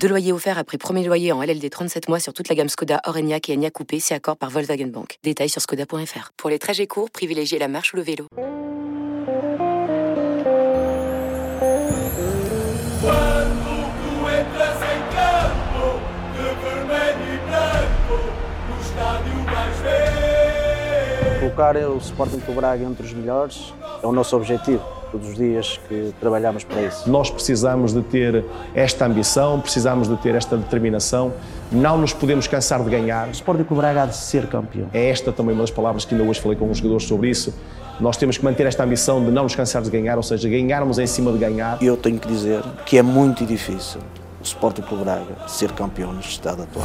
Deux loyers offerts après premier loyer en LLD 37 mois sur toute la gamme Skoda, Orenia et Enya Coupé, si accord par Volkswagen Bank. Détails sur skoda.fr. Pour les trajets courts, privilégiez la marche ou le vélo. Colocar o Sporting Braga entre os melhores é o nosso objetivo. Todos os dias que trabalhamos para isso. Nós precisamos de ter esta ambição, precisamos de ter esta determinação. Não nos podemos cansar de ganhar. O Sporting Clube Braga há de ser campeão. É esta também uma das palavras que ainda hoje falei com os jogadores sobre isso. Nós temos que manter esta ambição de não nos cansar de ganhar, ou seja, ganharmos em cima de ganhar. E eu tenho que dizer que é muito difícil o Sporting Clube Braga ser campeão neste estado atual.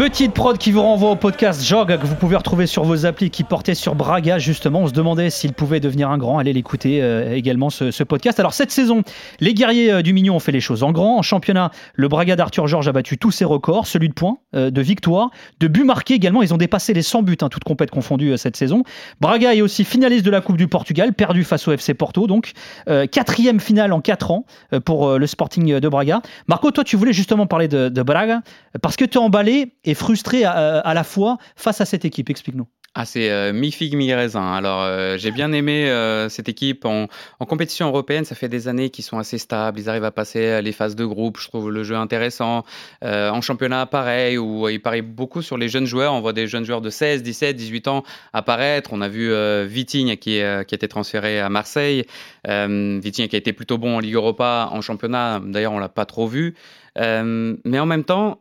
Petite prod qui vous renvoie au podcast Jog que vous pouvez retrouver sur vos applis qui portaient sur Braga justement. On se demandait s'il pouvait devenir un grand. Allez l'écouter euh, également ce, podcast. Alors cette saison, les guerriers euh, du Mignon ont fait les choses en grand. En championnat, le Braga d'Arthur Georges a battu tous ses records, celui de points, euh, de victoires, de buts marqués également. Ils ont dépassé les 100 buts, hein, toutes compètes confondues cette saison. Braga est aussi finaliste de la Coupe du Portugal, perdu face au FC Porto. Donc quatrième finale en 4 ans pour le Sporting de Braga. Marco, toi tu voulais justement parler de, de Braga parce que tu es emballé frustré à, la fois face à cette équipe Explique-nous. Ah, c'est euh, mi-figue, mi-raisin. Alors, euh, j'ai bien aimé euh, cette équipe en, compétition européenne. Ça fait des années qu'ils sont assez stables. Ils arrivent à passer les phases de groupe. Je trouve le jeu intéressant. en championnat, pareil, où ils parient beaucoup sur les jeunes joueurs. On voit des jeunes joueurs de 16, 17, 18 ans apparaître. On a vu Viting qui, a été transféré à Marseille. Viting qui a été plutôt bon en Ligue Europa, en championnat. D'ailleurs, on l'a pas trop vu. mais en même temps,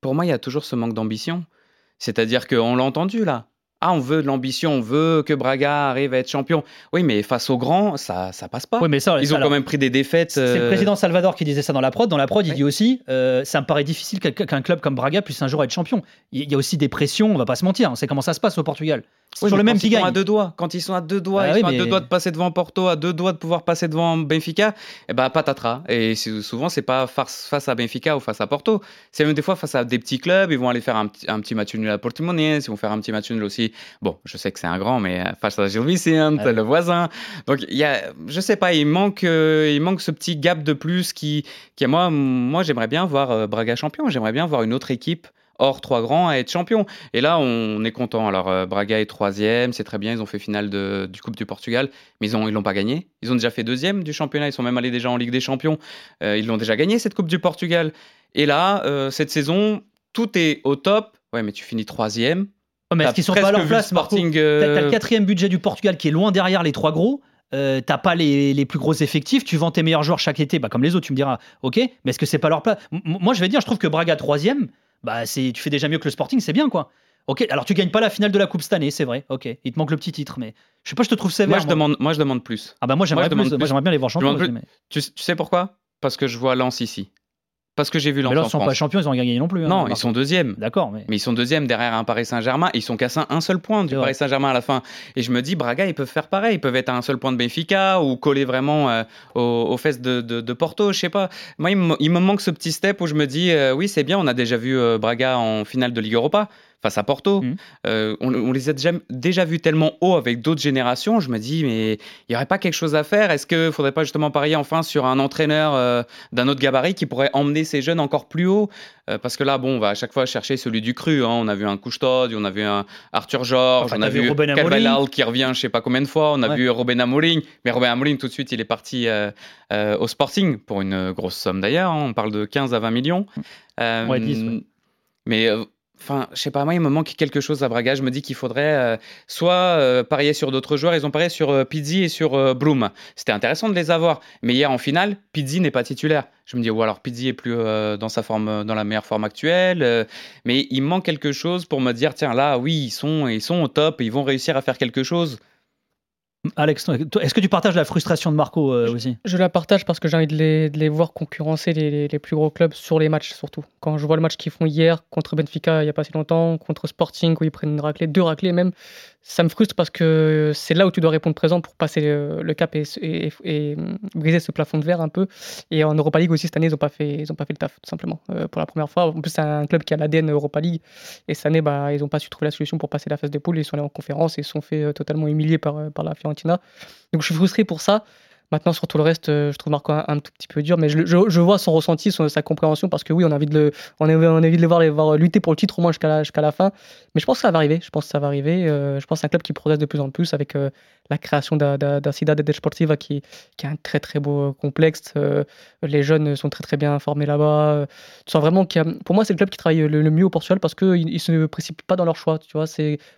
pour moi, il y a toujours ce manque d'ambition. C'est-à-dire qu'on l'a entendu là. Ah, on veut de l'ambition, on veut que Braga arrive à être champion. Oui, mais face aux grands, ça ça passe pas. Oui, mais ça, Ils ont quand même pris des défaites. C'est le euh, président Salvador qui disait ça dans la prod. Dans la prod, il dit aussi euh, ça me paraît difficile qu'un club comme Braga puisse un jour être champion. Il y a aussi des pressions, on va pas se mentir. On sait comment ça se passe au Portugal. Sur le même qui gagne. À deux doigts. Quand ils sont à deux doigts, ah ils sont à deux doigts de passer devant Porto, à deux doigts de pouvoir passer devant Benfica, et eh ben patatras. Et souvent, c'est pas face à Benfica ou face à Porto. C'est même des fois face à des petits clubs. Ils vont aller faire un, un petit match nul à Portimonense, ils vont faire un petit match nul aussi. Bon, je sais que c'est un grand, mais face à Gil Vicente, le voisin. Donc, il y a, je sais pas, il manque, euh, il manque ce petit gap de plus qui, qui moi, moi j'aimerais bien voir euh, Braga champion. J'aimerais bien voir une autre équipe hors trois grands à être champion. Et là, on est content. Alors, euh, Braga est troisième, c'est très bien. Ils ont fait finale de, du Coupe du Portugal, mais ils ne ils l'ont pas gagné. Ils ont déjà fait deuxième du championnat. Ils sont même allés déjà en Ligue des Champions. Euh, ils l'ont déjà gagné, cette Coupe du Portugal. Et là, euh, cette saison, tout est au top. Ouais, mais tu finis troisième. mais est-ce qu'ils sont pas à leur place, Sporting T'as le quatrième budget du Portugal qui est loin derrière les trois gros. Euh, t'as pas les, les, plus gros effectifs, tu vends tes meilleurs joueurs chaque été, bah, comme les autres, tu me diras, ok, mais est-ce que c'est pas leur place? Moi, je vais dire, je trouve que Braga troisième, bah c'est tu fais déjà mieux que le Sporting, c'est bien quoi. Ok, alors tu gagnes pas la finale de la Coupe cette année, c'est vrai. Ok, il te manque le petit titre, mais je sais pas, je te trouve sévère. Moi je demande, moi je demande plus. Ah bah moi j'aimerais bien les voir champions. Tu, tu, sais pourquoi? Parce que je vois Lens ici. Parce que j'ai vu Lens. Mais là, ils sont pas champions, ils ont gagné non plus. Hein, non, ils sont deuxièmes. D'accord. Mais... mais... ils sont deuxièmes derrière un Paris Saint-Germain. Ils sont qu'à un seul point du Paris Saint-Germain à la fin. Et je me dis, Braga, ils peuvent faire pareil. Ils peuvent être à un seul point de Benfica ou coller vraiment euh, aux, fesses de, de, Porto. Je sais pas. Moi, il me, manque ce petit step où je me dis, euh, oui, c'est bien. On a déjà vu euh, Braga en finale de Ligue Europa face à Porto. Mmh. Euh, on, les a déjà, déjà vus tellement haut avec d'autres générations. Je me dis, mais il n'y aurait pas quelque chose à faire? Est-ce qu'il ne faudrait pas justement parier enfin sur un entraîneur euh, d'un autre gabarit qui pourrait emmener ces jeunes encore plus haut? Euh, Parce que là, bon, on va à chaque fois chercher celui du cru. Hein. On a vu un Couchetod, on a vu un Arthur Georges, on a vu Carvalhal qui revient je sais pas combien de fois, on a vu Robin Amorim. Mais Robin Amorim, tout de suite, il est parti au Sporting pour une grosse somme d'ailleurs. Hein. On parle de 15 à 20 millions. ouais, 10, Mais Enfin, je sais pas, moi, il me manque quelque chose à Braga. Je me dis qu'il faudrait euh, soit euh, parier sur d'autres joueurs. Ils ont parié sur euh, Pizzi et sur Broom. C'était intéressant de les avoir. Mais hier, en finale, Pizzi n'est pas titulaire. Je me dis, ou alors Pizzi est plus dans sa forme, dans la meilleure forme actuelle. mais il manque quelque chose pour me dire, tiens, là, oui, ils sont, ils sont au top. Ils vont réussir à faire quelque chose. Alex, est-ce que tu partages la frustration de Marco euh, aussi? je, la partage parce que j'ai envie de les, de les, voir concurrencer les, les, plus gros clubs sur les matchs surtout. Quand je vois le match qu'ils font hier contre Benfica il n'y a pas si longtemps, contre Sporting où ils prennent une raclée, deux raclées même, ça me frustre parce que c'est là où tu dois répondre présent pour passer le, cap et, et, briser ce plafond de verre un peu. Et en Europa League aussi cette année ils n'ont pas, fait, ils ont pas fait le taf tout simplement euh, pour la première fois. En plus c'est un club qui a l'ADN Europa League et cette année bah, ils n'ont pas su trouver la solution pour passer la phase de poule. Ils sont allés en conférence et se sont fait euh, totalement humilier par, par la Fiorentina. Donc je suis frustré pour ça. Maintenant, sur tout le reste, euh, je trouve Marco un, tout petit peu dur, mais je, je, vois son ressenti, sa compréhension, parce que oui, on a envie de, le, on a, on a envie de les voir, lutter pour le titre au moins jusqu'à la, la fin. Mais je pense que ça va arriver. Je pense que ça va arriver. Euh, je pense c'est un club qui progresse de plus en plus avec euh, la création d'un Cidade de Sportiva qui, qui est un très très beau complexe. les jeunes sont très très bien formés là-bas. tu sens vraiment pour moi, c'est le club qui travaille le, mieux au Portugal parce qu'ils ne se précipitent pas dans leur choix. Tu vois,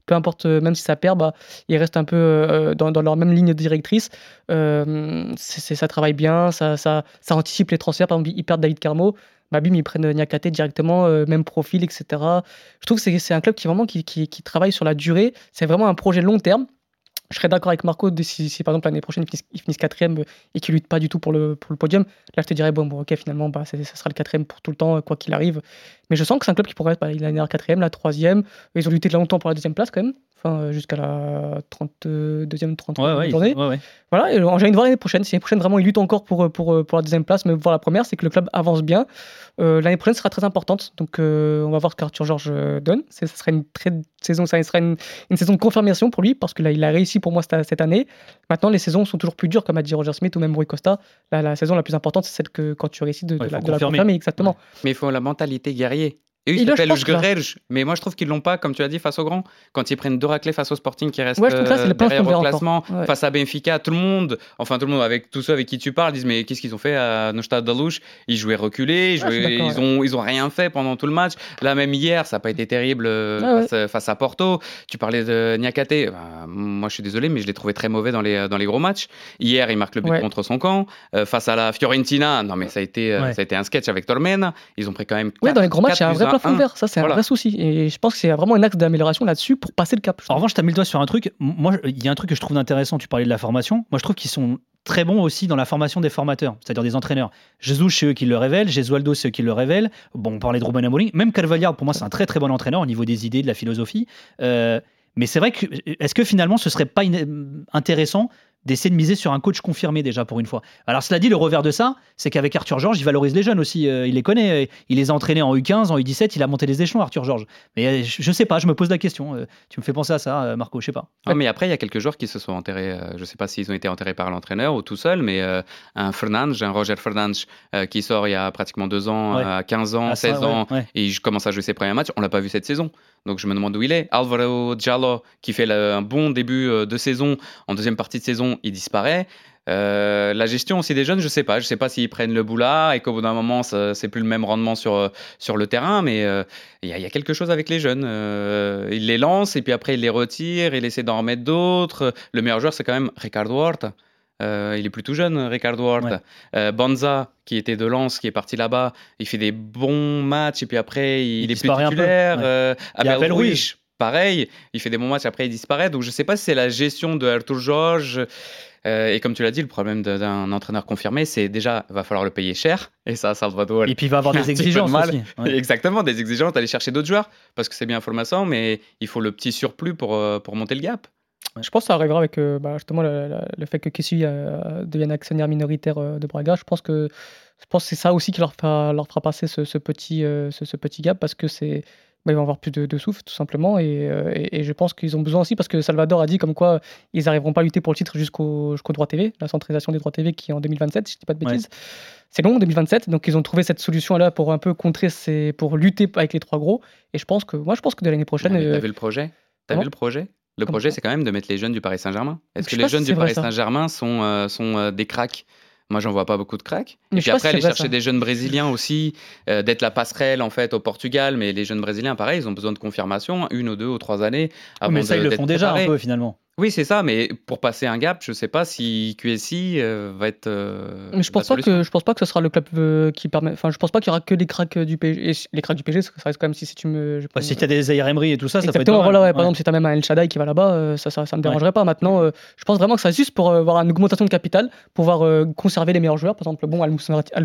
peu importe, même si ça perd, bah, ils restent un peu dans, dans, leur même ligne directrice ça travaille bien, ça, ça, anticipe les transferts. Par exemple, ils perdent David Carmo, bah, ils prennent Niakate directement, euh, même profil, etc. Je trouve que c'est un club qui vraiment qui, travaille sur la durée. C'est vraiment un projet long terme je serais d'accord avec Marco si, par exemple l'année prochaine ils finissent, quatrième et qu'ils luttent pas du tout pour le, podium. Là, je te dirais, bon, bon ok, finalement, bah, ça sera le quatrième pour tout le temps, quoi qu'il arrive. Mais je sens que c'est un club qui pourrait être, bah, il est quatrième, la troisième. Ils ont lutté longtemps pour la deuxième place quand même enfin euh, jusqu'à la 32e, 33e journée. Voilà, et j'ai envie de voir l'année prochaine. Si l'année prochaine vraiment ils luttent encore pour, pour, pour la deuxième place, mais voir la première, c'est que le club avance bien. Euh, l'année prochaine sera très importante, donc euh, on va voir ce qu'Arthur Georges donne. Ce sera une très saison, ça sera une, une, saison de confirmation pour lui parce que là il a réussi pour moi cette, cette, année. Maintenant les saisons sont toujours plus dures, comme a dit Roger Smith ou même Rui Costa. la saison la plus importante, c'est celle que quand tu réussis de, la, de la confirmer, exactement. Mais il faut la mentalité guerrier. Et oui, s'appelle mais moi je trouve qu'ils l'ont pas, comme tu as dit, face au grand. Quand ils prennent deux raclés face au Sporting qui reste ouais, euh, derrière au classement, face à Benfica, tout le monde, enfin tout le monde, avec tous ceux avec qui tu parles, disent mais qu'est-ce qu'ils ont fait à Neustadt Dalouche Ils jouaient reculés, ils, jouaient, ils, ont, ils ont rien fait pendant tout le match. Là même hier, ça n'a pas été terrible euh, face, à Porto. Tu parlais de Niakate, bah, moi je suis désolé, mais je l'ai trouvé très mauvais dans les, dans les gros matchs. Hier, il marque le but contre son camp. Euh, face à la Fiorentina, non mais ça a été, ça a été un sketch avec Tormen. Ils ont pris quand même. Oui, dans les gros matchs, il y a un vrai ça, c'est un vrai souci. Et je pense que c'est vraiment un axe d'amélioration là-dessus pour passer le cap. En revanche, tu as mis le doigt sur un truc. Moi, il y a un truc que je trouve intéressant. Tu parlais de la formation. Moi, je trouve qu'ils sont très bons aussi dans la formation des formateurs, c'est-à-dire des entraîneurs. Jesus, c'est eux qui le révèlent. Gesualdo, c'est eux qui le révèlent. Bon, on parlait de Ruben Amorim. Même Carvalhal, pour moi, c'est un très très bon entraîneur au niveau des idées, de la philosophie. Euh, mais c'est vrai que, est-ce que finalement, ce serait pas intéressant d'essayer de miser sur un coach confirmé déjà pour une fois. Alors cela dit, le revers de ça, c'est qu'avec Arthur Georges, il valorise les jeunes aussi. Euh, il les connaît, euh, il les a entraînés en U15, en U17, il a monté les échelons, Arthur Georges. Mais euh, je, ne sais pas, je me pose la question. tu me fais penser à ça, Marco, je sais pas. mais après, il y a quelques joueurs qui se sont enterrés. je sais pas s'ils ont été enterrés par l'entraîneur ou tout seul, mais un Fernandes, un Roger Fernandes qui sort il y a pratiquement deux ans, à 15 ans, 16 ans, et il commence à jouer ses premiers matchs. On l'a pas vu cette saison. Donc je me demande où il est. Alvaro Giallo, qui fait un bon début de saison, en deuxième partie de saison, il disparaît. Euh, la gestion aussi des jeunes, je sais pas. Je sais pas s'ils prennent le boulot et qu'au bout d'un moment, c'est plus le même rendement sur, sur le terrain, mais euh, il y, a quelque chose avec les jeunes. Euh, il les lance et puis après il les retire, il essaie d'en remettre d'autres. Le meilleur joueur, c'est quand même Ricardo Horta. il est plutôt jeune, Ricardo Horta. Bonza, qui était de Lens, qui est parti là-bas, il fait des bons matchs et puis après il, est plus titulaire. Ouais. Abel Ruiz, pareil, il fait des bons matchs, après il disparaît. Donc je sais pas si c'est la gestion de Arthur Georges euh, et comme tu l'as dit, le problème d'un entraîneur confirmé, c'est déjà, il va falloir le payer cher. Et ça, Salvador. Et puis il va avoir des exigences aussi. Exactement, des exigences d'aller chercher d'autres joueurs, parce que c'est bien formation, mais il faut le petit surplus pour, euh, pour monter le gap. Je pense que ça arrivera avec euh, bah, justement le, fait que Kessu devienne actionnaire minoritaire de Braga. Je pense que, je pense que c'est ça aussi qui leur fera, leur fera passer ce, ce petit, ce, ce, petit gap, parce que c'est bah, ils vont avoir plus de, souffle, tout simplement. Euh, et, je pense qu'ils ont besoin aussi, parce que Salvador a dit comme quoi ils n'arriveront pas à lutter pour le titre jusqu'au jusqu'au droit TV, la centralisation des droits TV qui est en 2027, si je ne dis pas de bêtises. C'est long, 2027, donc ils ont trouvé cette solution-là pour un peu contrer, ces, pour lutter avec les trois gros. Et je pense que, moi, je pense que de l'année prochaine. Tu euh, vu le projet? T'as vu le projet? Le projet, c'est quand même de mettre les jeunes du Paris Saint-Germain. Est-ce que les jeunes du Paris Saint-Germain sont, euh, sont des cracks? Moi, j'en vois pas beaucoup de cracks. Et puis après, aller chercher des jeunes Brésiliens aussi, euh, d'être la passerelle en fait au Portugal. Mais les jeunes Brésiliens, pareil, ils ont besoin de confirmation, une ou deux ou trois années. Avant mais ça, ils le font déjà un peu finalement. Oui, c'est ça, mais pour passer un gap, je ne sais pas si QSI euh, va être. Euh, je pense pas que je pense pas que ce sera le club euh, qui permet. Enfin, je pense pas qu'il y aura que les cracks du PSG. Et les cracks du PSG, ça reste quand même si, si tu me. Bah, si tu as des Emery et tout ça, ça peut être. Voilà, ouais, Par exemple, si tu as même un El Shaddai qui va là-bas, ça, ça, ça, me dérangerait pas. Maintenant, je pense vraiment que ça juste pour avoir une augmentation de capital, pouvoir conserver les meilleurs joueurs. Par exemple, bon, Al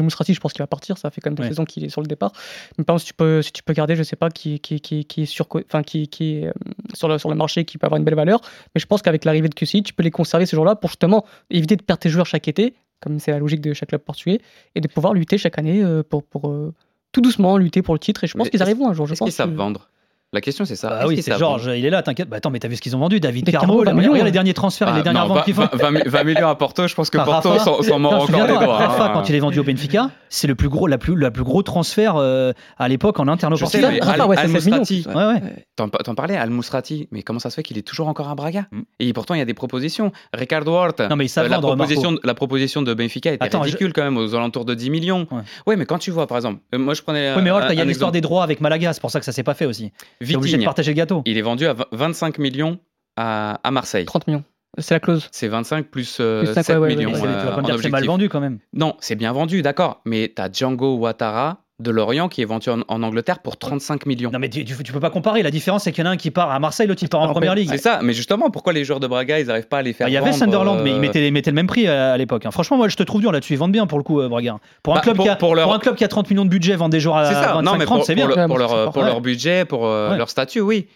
Mousrati, je pense qu'il va partir. Ça fait quand même deux saisons qu'il est sur le départ. Mais par exemple, si tu peux, si tu peux garder, je sais pas qui qui, qui, qui est sur, enfin, qui, qui est sur le sur le marché, qui peut avoir une belle valeur. Mais je pense qu'avec l'arrivée de QSI tu peux les conserver ces jours-là pour justement éviter de perdre tes joueurs chaque été, comme c'est la logique de chaque club portugais, et de pouvoir lutter chaque année euh, pour, pour euh, tout doucement lutter pour le titre. Et je pense qu'ils arriveront un jour. Je pense qu'ils savent vendre? La question, c'est ça. Ah oui, c'est Georges, il est là, t'inquiète. Bah attends, mais t'as vu ce qu'ils ont vendu? David Carmo, regarde les derniers transferts et les ah, dernières ventes qu'ils font. 20, millions à Porto, je pense que Porto s'en mord encore les doigts. Rafa, hein. quand il est vendu au Benfica, c'est le plus gros, la plus, la plus gros transfert euh, à l'époque en interne au Portugal. Rafa, ouais, Al-Mousrati. Ouais, ouais. T'en parlais, Al-Mousrati, mais comment ça se fait qu'il est toujours encore à Braga? Mm. Et pourtant, il y a des propositions. Ricardo Horta, non, mais euh, la, proposition, la proposition de Benfica était ridicule quand même, aux alentours de 10 millions. Oui, mais quand tu vois, par exemple, euh, moi je prenais. Oui, mais Horta, il y a l'histoire des droits avec Malaga, c'est pour ça que ça s'est pas fait aussi. Obligé de partager il est vendu à 25 millions à, Marseille. 30 millions. C'est la clause. C'est 25 plus, 7 euh, millions. tu vas pas me dire que c'est mal vendu quand même. Non, c'est bien vendu, d'accord. Mais tu as Django Ouattara de Lorient qui est vendu en, Angleterre pour 35 millions. Non mais tu, tu, peux pas comparer. La différence c'est qu'il y en a un qui part à Marseille, l'autre il part en première ligue. C'est ça. Mais justement, pourquoi les joueurs de Braga ils n'arrivent pas à les faire Il y avait Sunderland, mais ils euh, mettaient, le même prix à, l'époque. Hein. Franchement, moi je te trouve dur là-dessus. Ils vendent bien pour le coup, euh, Braga. Pour un, bah, club qui a, pour, un club qui a 30 millions de budget, vendre des joueurs à 25 c'est bien. Pour, leur, pour leur budget, pour euh, leur statut, oui.